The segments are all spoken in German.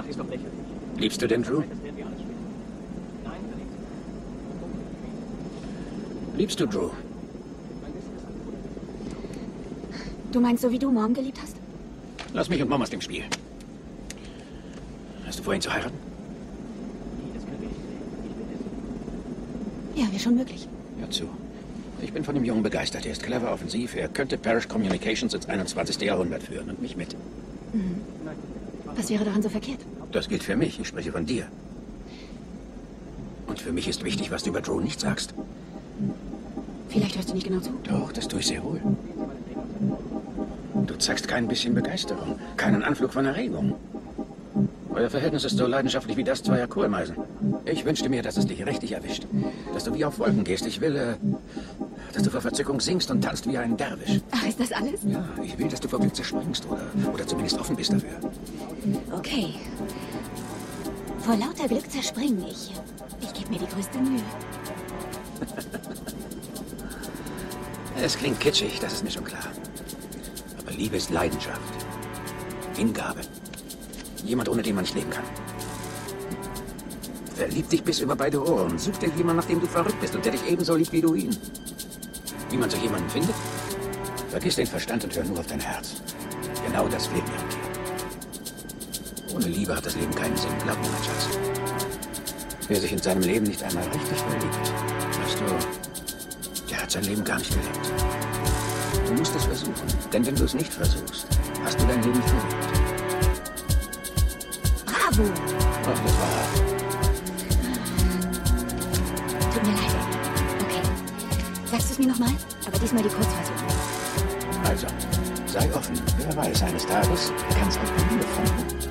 Ach, ist doch lächerlich. Liebst du den Drew? Liebst du Drew? Du meinst, so wie du Mom geliebt hast? Lass mich und Mom aus dem Spiel. Hast du vor, ihn zu heiraten? Ja, wäre schon möglich. Hör zu. Ich bin von dem Jungen begeistert. Er ist clever, offensiv. Er könnte Parish Communications ins 21. Jahrhundert führen und mich mit. Mhm. Was wäre daran so verkehrt? Das gilt für mich. Ich spreche von dir. Und für mich ist wichtig, was du über Drew nicht sagst. Vielleicht hörst du nicht genau zu. Doch, das tue ich sehr wohl. Du zeigst kein bisschen Begeisterung, keinen Anflug von Erregung. Euer Verhältnis ist so leidenschaftlich wie das zweier Kohlmeisen. Ich wünschte mir, dass es dich richtig erwischt. Dass du wie auf Wolken gehst. Ich will, äh, dass du vor Verzückung singst und tanzt wie ein Derwisch. Ach, ist das alles? Ja, ich will, dass du vor Glück zerspringst oder, oder zumindest offen bist dafür. Okay. Vor lauter Glück zerspringen ich. Ich gebe mir die größte Mühe. Es klingt kitschig, das ist mir schon klar. Aber Liebe ist Leidenschaft. Hingabe. Jemand, ohne den man nicht leben kann. Verlieb dich bis über beide Ohren. Such dir jemanden, nach dem du verrückt bist und der dich ebenso liebt wie du ihn. Wie man so jemanden findet? Vergiss den Verstand und hör nur auf dein Herz. Genau das fehlt mir. Ohne Liebe hat das Leben keinen Sinn. Glaub mir, mein Schatz. Wer sich in seinem Leben nicht einmal richtig verliebt, weißt du, der hat sein Leben gar nicht gelebt. Du musst es versuchen, denn wenn du es nicht versuchst, hast du dein Leben nicht verlebt. Bravo! Ach, das war Tut mir leid. Okay. Sagst du es mir nochmal? Aber diesmal die Kurzfassung. Also, sei offen. Wer weiß, eines Tages kann es auch bei mir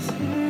this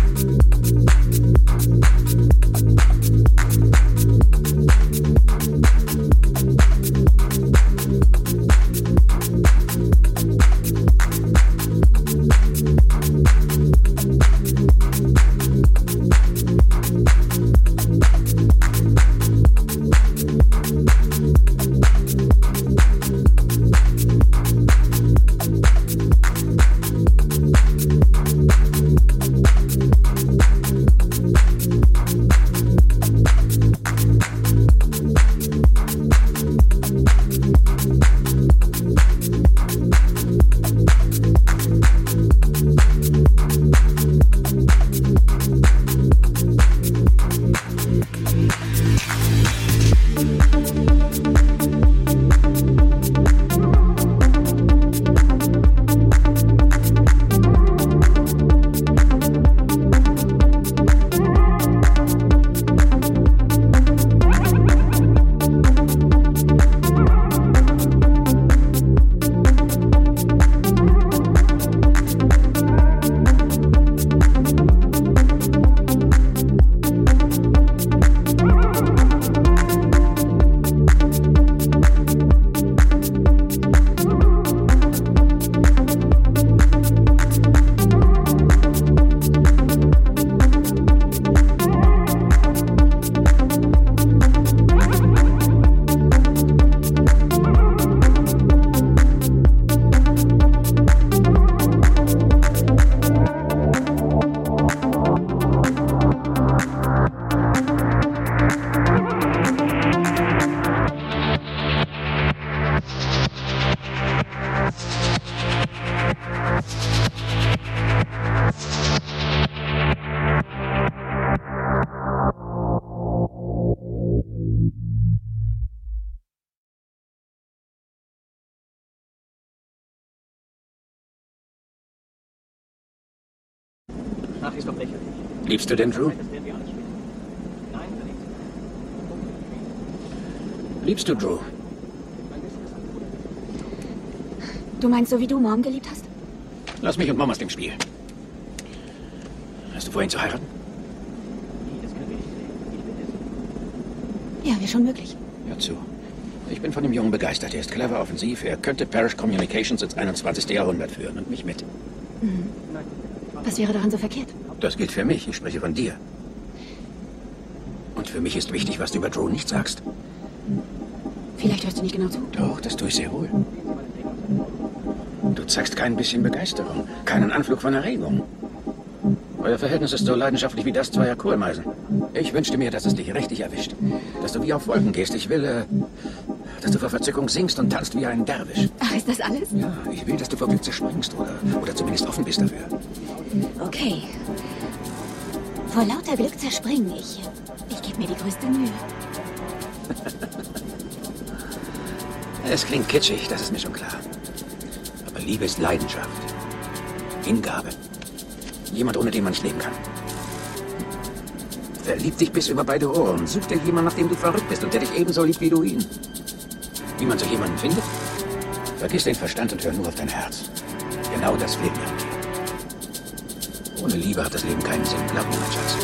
Liebst du den Drew? Liebst du Drew? Du meinst so, wie du Mom geliebt hast? Lass mich und Mom aus dem Spiel. Hast du vor, ihn zu heiraten? Ja, wäre schon möglich. Hör zu. Ich bin von dem Jungen begeistert. Er ist clever, offensiv. Er könnte Parish Communications ins 21. Jahrhundert führen und mich mit. Nein. Was wäre daran so verkehrt? Das gilt für mich. Ich spreche von dir. Und für mich ist wichtig, was du über Drew nicht sagst. Vielleicht hörst du nicht genau zu. Doch, das tue ich sehr wohl. Du zeigst kein bisschen Begeisterung, keinen Anflug von Erregung. Euer Verhältnis ist so leidenschaftlich wie das zweier Kohlmeisen. Ich wünschte mir, dass es dich richtig erwischt. Dass du wie auf Wolken gehst. Ich will, äh, dass du vor Verzückung singst und tanzt wie ein Derwisch. Ach, ist das alles? Ja, ich will, dass du vor Glück zerspringst oder, oder zumindest offen bist dafür. Okay. Vor lauter Glück zerspringen ich. Ich gebe mir die größte Mühe. Es klingt kitschig, das ist mir schon klar. Aber Liebe ist Leidenschaft. Hingabe. Jemand, ohne den man nicht leben kann. Verlieb dich bis über beide Ohren. Such dir jemanden, nach dem du verrückt bist und der dich ebenso liebt wie du ihn. Wie man so jemanden findet? Vergiss den Verstand und hör nur auf dein Herz. Genau das fehlt mir an dir. Ohne Liebe hat das Leben keinen Sinn. Glaub mir, mein Schatz.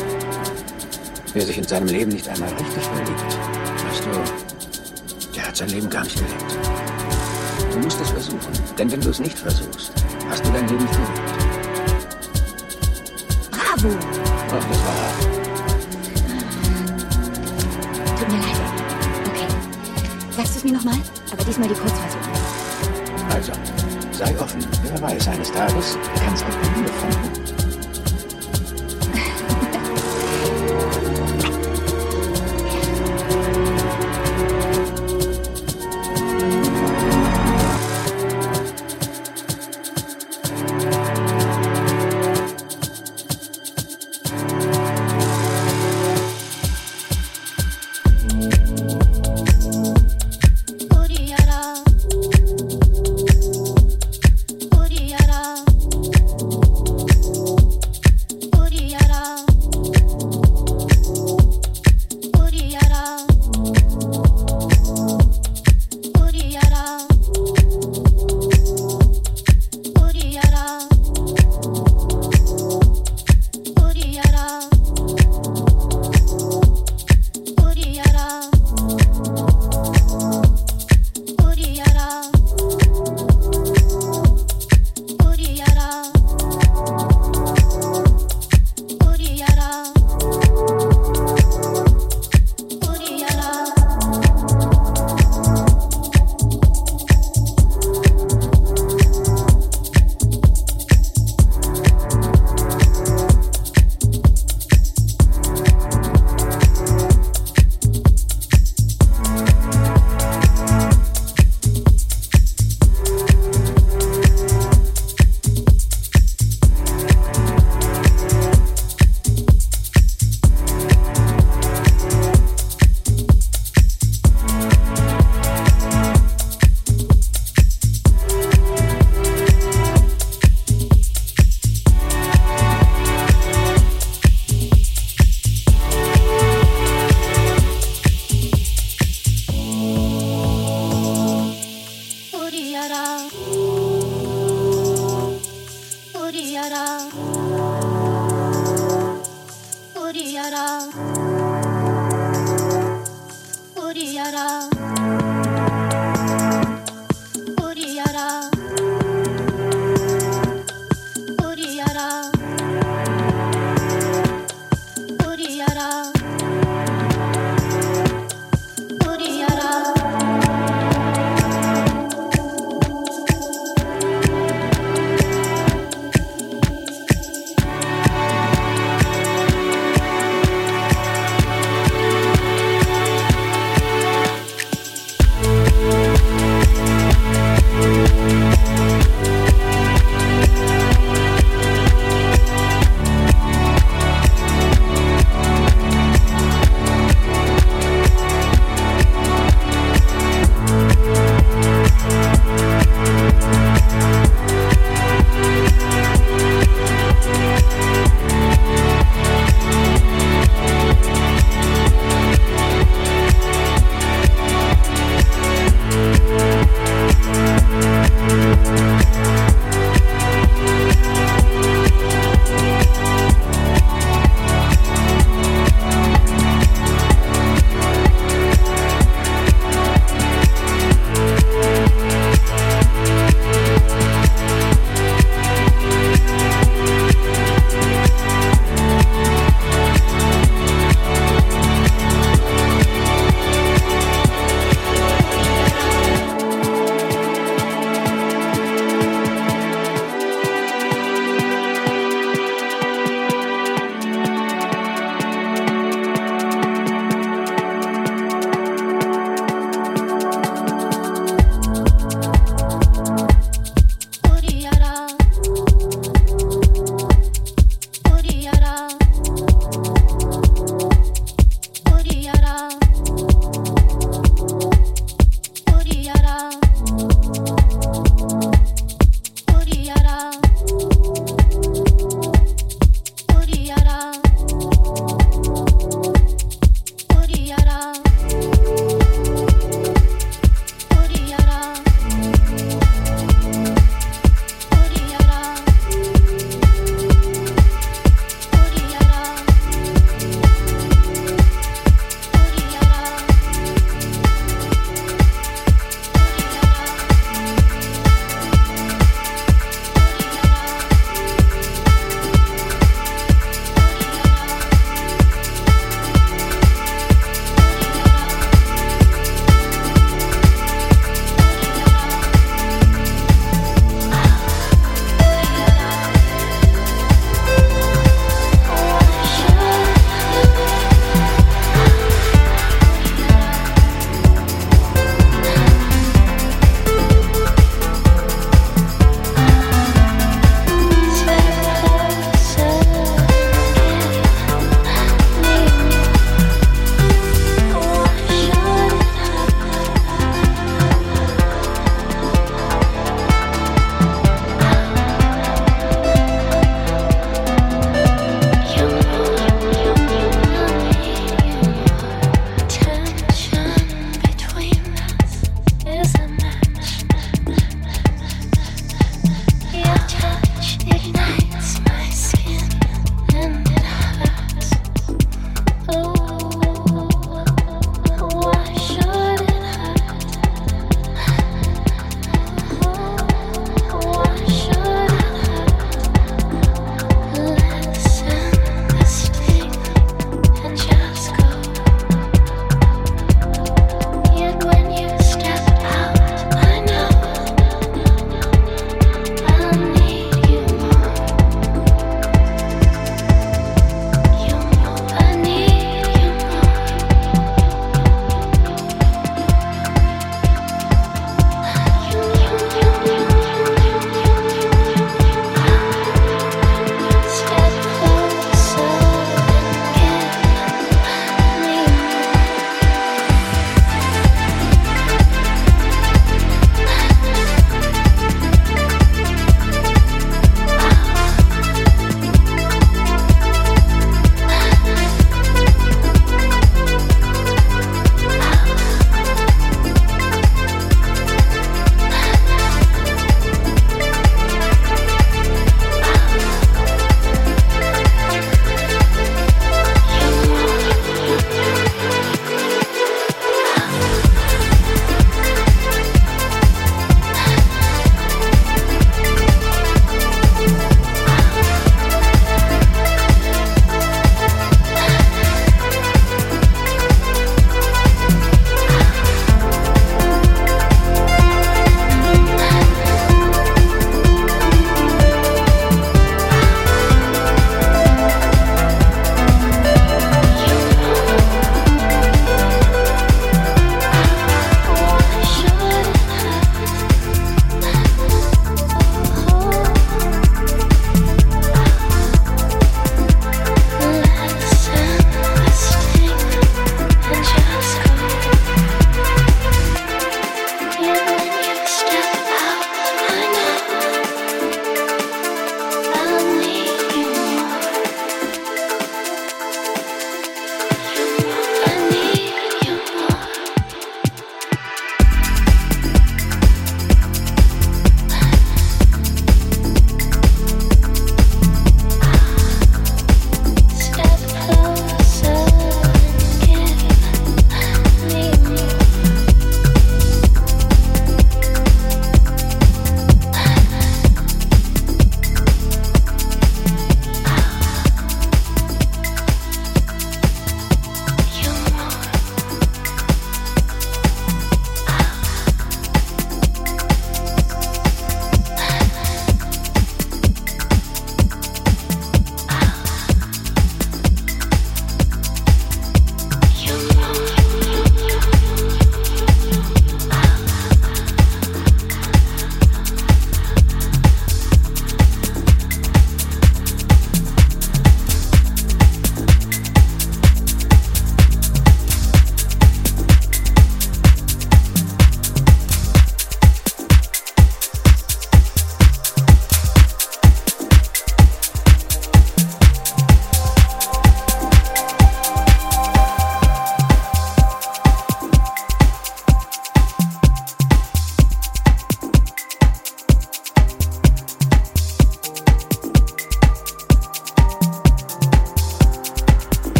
Wer sich in seinem Leben nicht einmal richtig verliebt, weißt du, der hat sein Leben gar nicht gelebt. Du musst es versuchen. Denn wenn du es nicht versuchst, hast du dein Leben verloren. Bravo! Ach, das war hart. Tut mir leid. Okay. Sagst du es mir nochmal? Aber diesmal die Kurzversion. Also, sei offen. Wer weiß, eines Tages kann es auch bei dir funken.